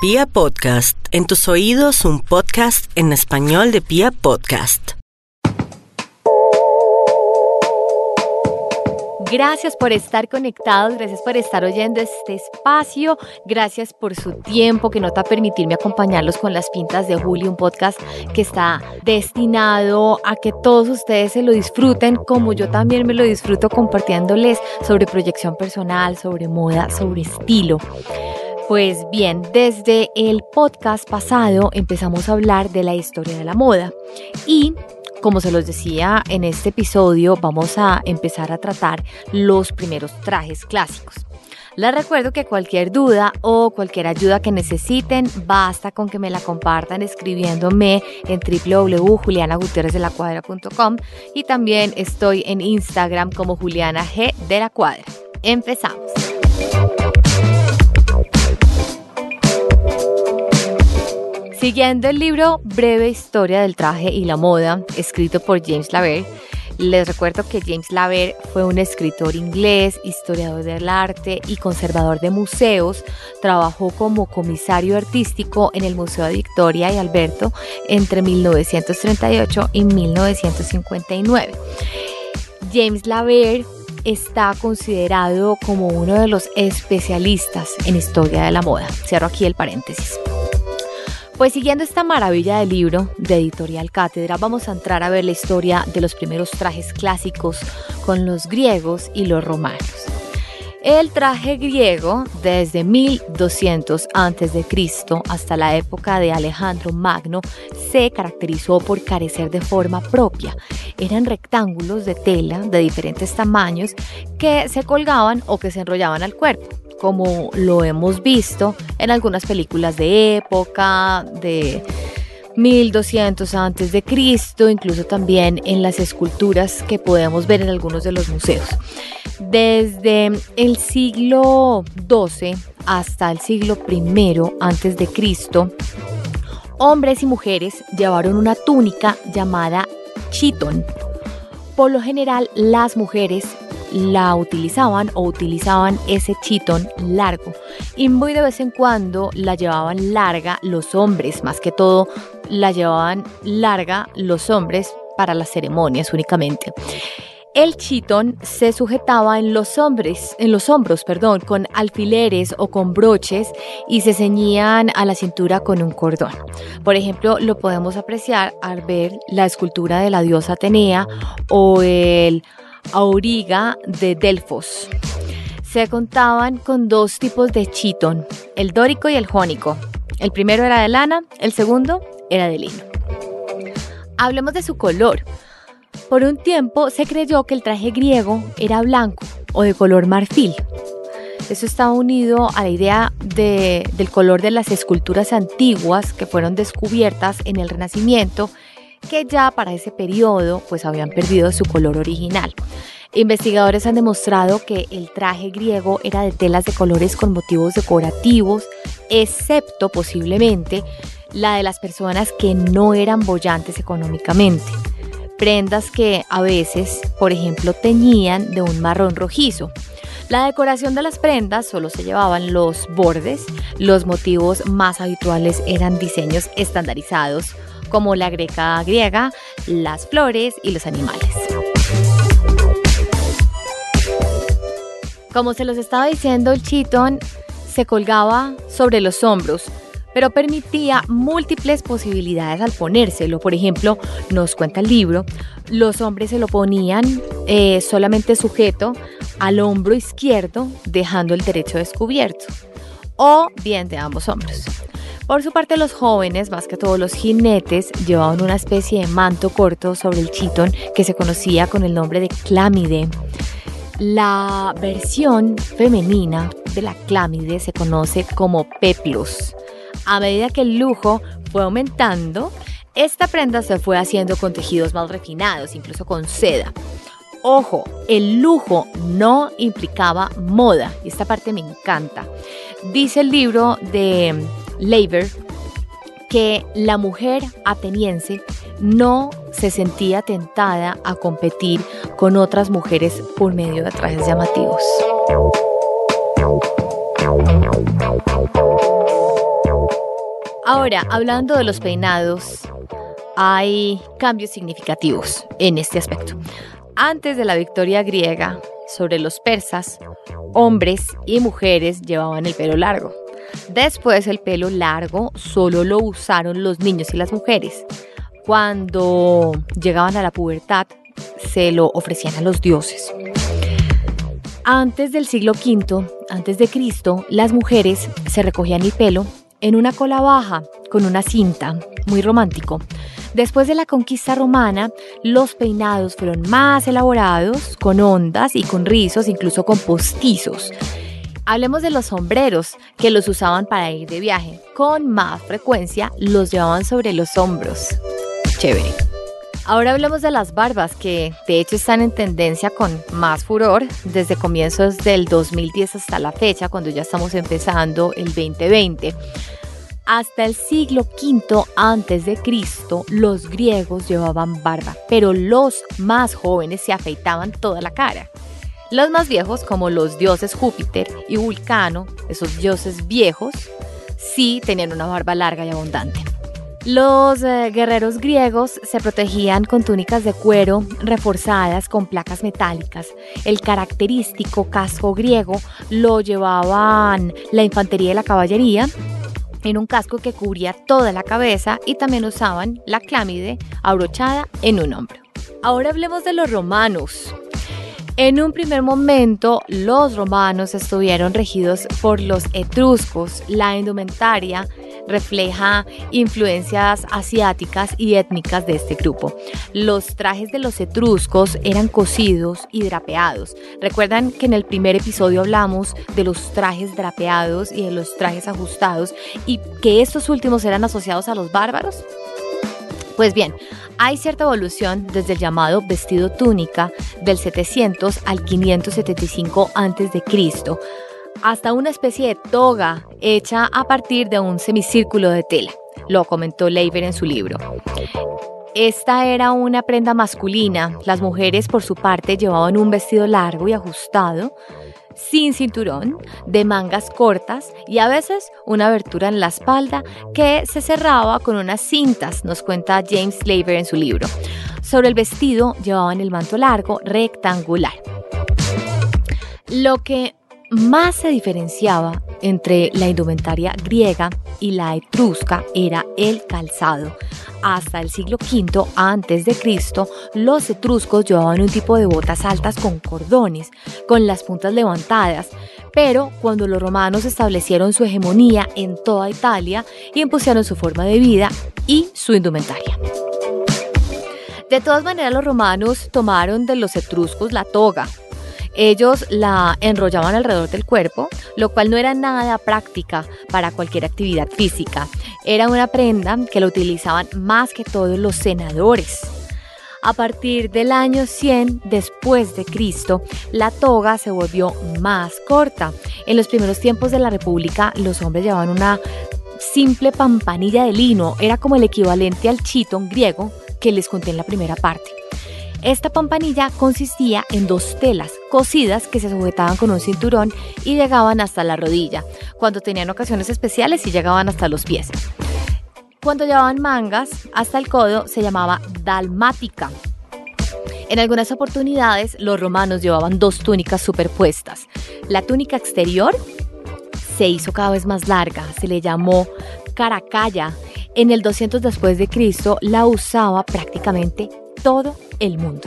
Pia Podcast, en tus oídos un podcast en español de Pia Podcast. Gracias por estar conectados, gracias por estar oyendo este espacio, gracias por su tiempo que nota permitirme acompañarlos con las pintas de Julio, un podcast que está destinado a que todos ustedes se lo disfruten como yo también me lo disfruto compartiéndoles sobre proyección personal, sobre moda, sobre estilo. Pues bien, desde el podcast pasado empezamos a hablar de la historia de la moda y como se los decía en este episodio, vamos a empezar a tratar los primeros trajes clásicos. Les recuerdo que cualquier duda o cualquier ayuda que necesiten, basta con que me la compartan escribiéndome en www.julianagutierrezdelacuadra.com y también estoy en Instagram como Juliana G de la Cuadra. Empezamos. Siguiendo el libro Breve Historia del Traje y la Moda, escrito por James Laver, les recuerdo que James Laver fue un escritor inglés, historiador del arte y conservador de museos. Trabajó como comisario artístico en el Museo de Victoria y Alberto entre 1938 y 1959. James Laver está considerado como uno de los especialistas en historia de la moda. Cierro aquí el paréntesis. Pues siguiendo esta maravilla de libro de Editorial Cátedra, vamos a entrar a ver la historia de los primeros trajes clásicos con los griegos y los romanos. El traje griego, desde 1200 a.C. hasta la época de Alejandro Magno, se caracterizó por carecer de forma propia. Eran rectángulos de tela de diferentes tamaños que se colgaban o que se enrollaban al cuerpo como lo hemos visto en algunas películas de época, de 1200 antes de Cristo, incluso también en las esculturas que podemos ver en algunos de los museos. Desde el siglo XII hasta el siglo I antes de Cristo, hombres y mujeres llevaron una túnica llamada chiton. Por lo general, las mujeres la utilizaban o utilizaban ese chitón largo y muy de vez en cuando la llevaban larga los hombres, más que todo la llevaban larga los hombres para las ceremonias únicamente. El chitón se sujetaba en los hombres, en los hombros, perdón, con alfileres o con broches y se ceñían a la cintura con un cordón. Por ejemplo, lo podemos apreciar al ver la escultura de la diosa Atenea o el auriga de Delfos. Se contaban con dos tipos de chitón, el dórico y el jónico. El primero era de lana, el segundo era de lino. Hablemos de su color. Por un tiempo se creyó que el traje griego era blanco o de color marfil. Eso estaba unido a la idea del color de las esculturas antiguas que fueron descubiertas en el Renacimiento que ya para ese periodo pues habían perdido su color original. Investigadores han demostrado que el traje griego era de telas de colores con motivos decorativos, excepto posiblemente la de las personas que no eran bollantes económicamente. Prendas que a veces, por ejemplo, teñían de un marrón rojizo. La decoración de las prendas solo se llevaban los bordes, los motivos más habituales eran diseños estandarizados como la greca griega, las flores y los animales. Como se los estaba diciendo, el chitón se colgaba sobre los hombros, pero permitía múltiples posibilidades al ponérselo. Por ejemplo, nos cuenta el libro, los hombres se lo ponían eh, solamente sujeto al hombro izquierdo, dejando el derecho descubierto, o bien de ambos hombros. Por su parte, los jóvenes, más que todos los jinetes, llevaban una especie de manto corto sobre el chitón que se conocía con el nombre de clámide. La versión femenina de la clámide se conoce como peplus. A medida que el lujo fue aumentando, esta prenda se fue haciendo con tejidos más refinados, incluso con seda. Ojo, el lujo no implicaba moda, y esta parte me encanta. Dice el libro de Leiber que la mujer ateniense no se sentía tentada a competir con otras mujeres por medio de trajes llamativos. Ahora, hablando de los peinados, hay cambios significativos en este aspecto. Antes de la victoria griega sobre los persas, hombres y mujeres llevaban el pelo largo. Después el pelo largo solo lo usaron los niños y las mujeres. Cuando llegaban a la pubertad, se lo ofrecían a los dioses. Antes del siglo V, antes de Cristo, las mujeres se recogían el pelo en una cola baja con una cinta, muy romántico. Después de la conquista romana, los peinados fueron más elaborados, con ondas y con rizos, incluso con postizos. Hablemos de los sombreros, que los usaban para ir de viaje. Con más frecuencia los llevaban sobre los hombros. Chévere. Ahora hablemos de las barbas, que de hecho están en tendencia con más furor desde comienzos del 2010 hasta la fecha, cuando ya estamos empezando el 2020. Hasta el siglo V antes de Cristo, los griegos llevaban barba, pero los más jóvenes se afeitaban toda la cara. Los más viejos, como los dioses Júpiter y Vulcano, esos dioses viejos, sí tenían una barba larga y abundante. Los eh, guerreros griegos se protegían con túnicas de cuero reforzadas con placas metálicas. El característico casco griego lo llevaban la infantería y la caballería en un casco que cubría toda la cabeza y también usaban la clámide abrochada en un hombro. Ahora hablemos de los romanos. En un primer momento, los romanos estuvieron regidos por los etruscos. La indumentaria refleja influencias asiáticas y étnicas de este grupo. Los trajes de los etruscos eran cosidos y drapeados. Recuerdan que en el primer episodio hablamos de los trajes drapeados y de los trajes ajustados y que estos últimos eran asociados a los bárbaros. Pues bien, hay cierta evolución desde el llamado vestido túnica del 700 al 575 a.C. hasta una especie de toga hecha a partir de un semicírculo de tela. Lo comentó Leiber en su libro. Esta era una prenda masculina. Las mujeres, por su parte, llevaban un vestido largo y ajustado, sin cinturón, de mangas cortas y a veces una abertura en la espalda que se cerraba con unas cintas, nos cuenta James Slaver en su libro. Sobre el vestido llevaban el manto largo rectangular. Lo que más se diferenciaba entre la indumentaria griega y la etrusca era el calzado. Hasta el siglo V Cristo, los etruscos llevaban un tipo de botas altas con cordones, con las puntas levantadas, pero cuando los romanos establecieron su hegemonía en toda Italia y impusieron su forma de vida y su indumentaria. De todas maneras, los romanos tomaron de los etruscos la toga, ellos la enrollaban alrededor del cuerpo, lo cual no era nada práctica para cualquier actividad física. Era una prenda que la utilizaban más que todos los senadores. A partir del año 100 después de Cristo, la toga se volvió más corta. En los primeros tiempos de la República, los hombres llevaban una simple pampanilla de lino, era como el equivalente al chitón griego que les conté en la primera parte. Esta pampanilla consistía en dos telas cosidas que se sujetaban con un cinturón y llegaban hasta la rodilla. Cuando tenían ocasiones especiales y llegaban hasta los pies. Cuando llevaban mangas hasta el codo se llamaba dalmática. En algunas oportunidades los romanos llevaban dos túnicas superpuestas. La túnica exterior se hizo cada vez más larga, se le llamó caracalla. En el 200 después de Cristo la usaba prácticamente todo el mundo.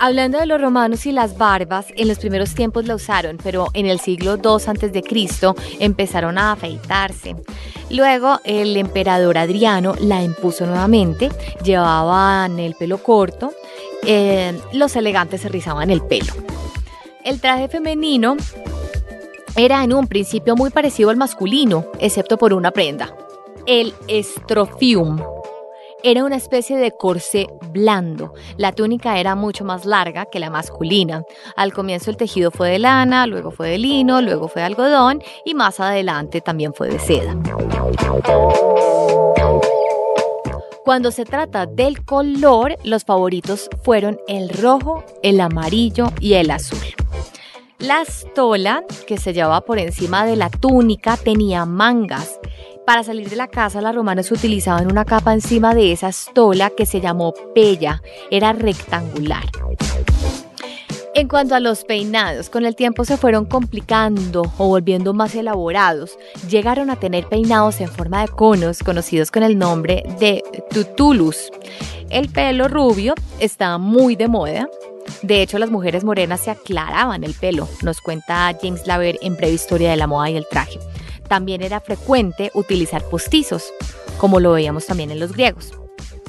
Hablando de los romanos y las barbas, en los primeros tiempos la usaron, pero en el siglo II a.C. empezaron a afeitarse. Luego el emperador Adriano la impuso nuevamente, llevaban el pelo corto, eh, los elegantes se rizaban el pelo. El traje femenino era en un principio muy parecido al masculino, excepto por una prenda, el estrofium era una especie de corsé blando. La túnica era mucho más larga que la masculina. Al comienzo el tejido fue de lana, luego fue de lino, luego fue de algodón y más adelante también fue de seda. Cuando se trata del color, los favoritos fueron el rojo, el amarillo y el azul. La estola que se llevaba por encima de la túnica tenía mangas. Para salir de la casa, los romanos utilizaban una capa encima de esa estola que se llamó pella. Era rectangular. En cuanto a los peinados, con el tiempo se fueron complicando o volviendo más elaborados. Llegaron a tener peinados en forma de conos conocidos con el nombre de tutulus. El pelo rubio estaba muy de moda. De hecho, las mujeres morenas se aclaraban el pelo, nos cuenta James Laver en Breve Historia de la Moda y el Traje. También era frecuente utilizar postizos, como lo veíamos también en los griegos.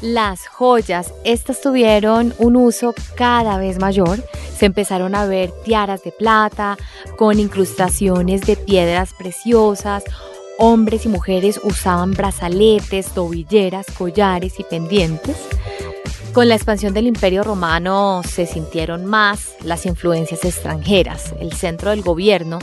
Las joyas, estas tuvieron un uso cada vez mayor. Se empezaron a ver tiaras de plata con incrustaciones de piedras preciosas. Hombres y mujeres usaban brazaletes, tobilleras, collares y pendientes. Con la expansión del Imperio Romano se sintieron más las influencias extranjeras. El centro del gobierno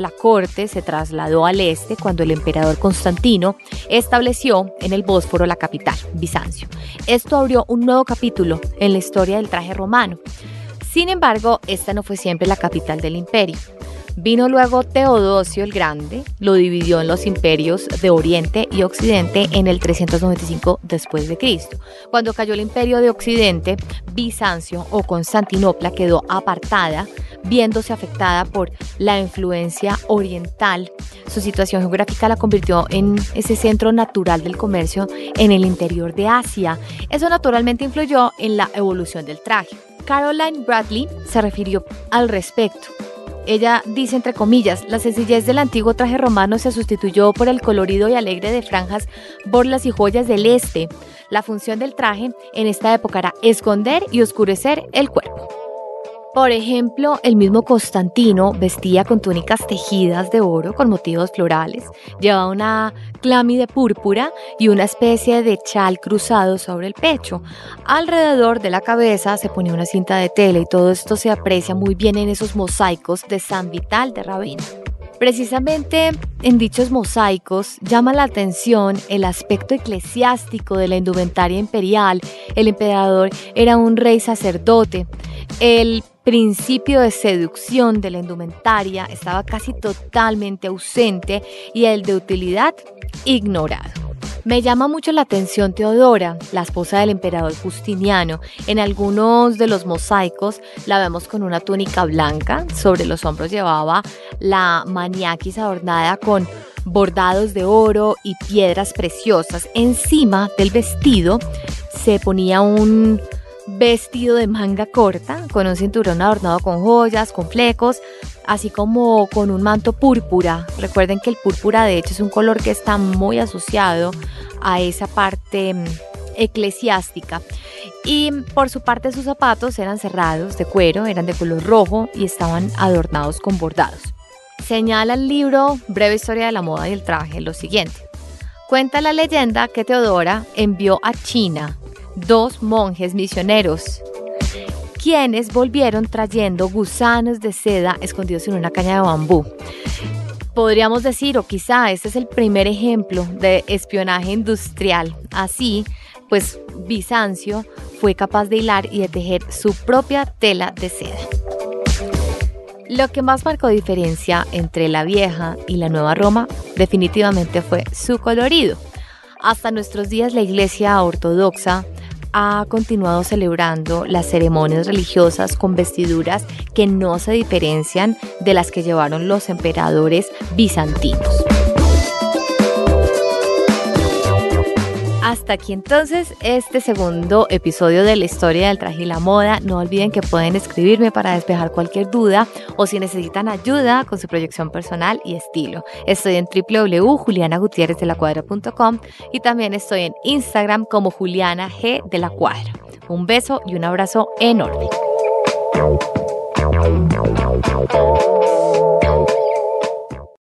la corte se trasladó al este cuando el emperador Constantino estableció en el Bósforo la capital, Bizancio. Esto abrió un nuevo capítulo en la historia del traje romano. Sin embargo, esta no fue siempre la capital del imperio. Vino luego Teodosio el Grande, lo dividió en los imperios de Oriente y Occidente en el 395 después. Cuando cayó el imperio de Occidente, Bizancio o Constantinopla quedó apartada, viéndose afectada por la influencia oriental. Su situación geográfica la convirtió en ese centro natural del comercio en el interior de Asia. Eso naturalmente influyó en la evolución del traje. Caroline Bradley se refirió al respecto. Ella dice entre comillas, la sencillez del antiguo traje romano se sustituyó por el colorido y alegre de franjas, borlas y joyas del este. La función del traje en esta época era esconder y oscurecer el cuerpo. Por ejemplo, el mismo Constantino vestía con túnicas tejidas de oro con motivos florales, llevaba una clámide púrpura y una especie de chal cruzado sobre el pecho. Alrededor de la cabeza se ponía una cinta de tela y todo esto se aprecia muy bien en esos mosaicos de San Vital de Ravenna. Precisamente en dichos mosaicos llama la atención el aspecto eclesiástico de la indumentaria imperial. El emperador era un rey sacerdote. El principio de seducción de la indumentaria estaba casi totalmente ausente y el de utilidad ignorado. Me llama mucho la atención Teodora, la esposa del emperador Justiniano. En algunos de los mosaicos la vemos con una túnica blanca, sobre los hombros llevaba la maniaquis adornada con bordados de oro y piedras preciosas. Encima del vestido se ponía un vestido de manga corta, con un cinturón adornado con joyas, con flecos, así como con un manto púrpura. Recuerden que el púrpura de hecho es un color que está muy asociado a esa parte mm, eclesiástica. Y por su parte sus zapatos eran cerrados de cuero, eran de color rojo y estaban adornados con bordados. Señala el libro Breve Historia de la Moda y el Traje lo siguiente. Cuenta la leyenda que Teodora envió a China dos monjes misioneros, quienes volvieron trayendo gusanos de seda escondidos en una caña de bambú. Podríamos decir, o quizá este es el primer ejemplo de espionaje industrial. Así, pues Bizancio fue capaz de hilar y de tejer su propia tela de seda. Lo que más marcó diferencia entre la vieja y la nueva Roma definitivamente fue su colorido. Hasta nuestros días la Iglesia Ortodoxa ha continuado celebrando las ceremonias religiosas con vestiduras que no se diferencian de las que llevaron los emperadores bizantinos. Hasta aquí entonces este segundo episodio de la historia del traje y la moda. No olviden que pueden escribirme para despejar cualquier duda o si necesitan ayuda con su proyección personal y estilo. Estoy en www.julianagutierrezdelacuadra.com y también estoy en Instagram como Juliana G de la Cuadra. Un beso y un abrazo enorme.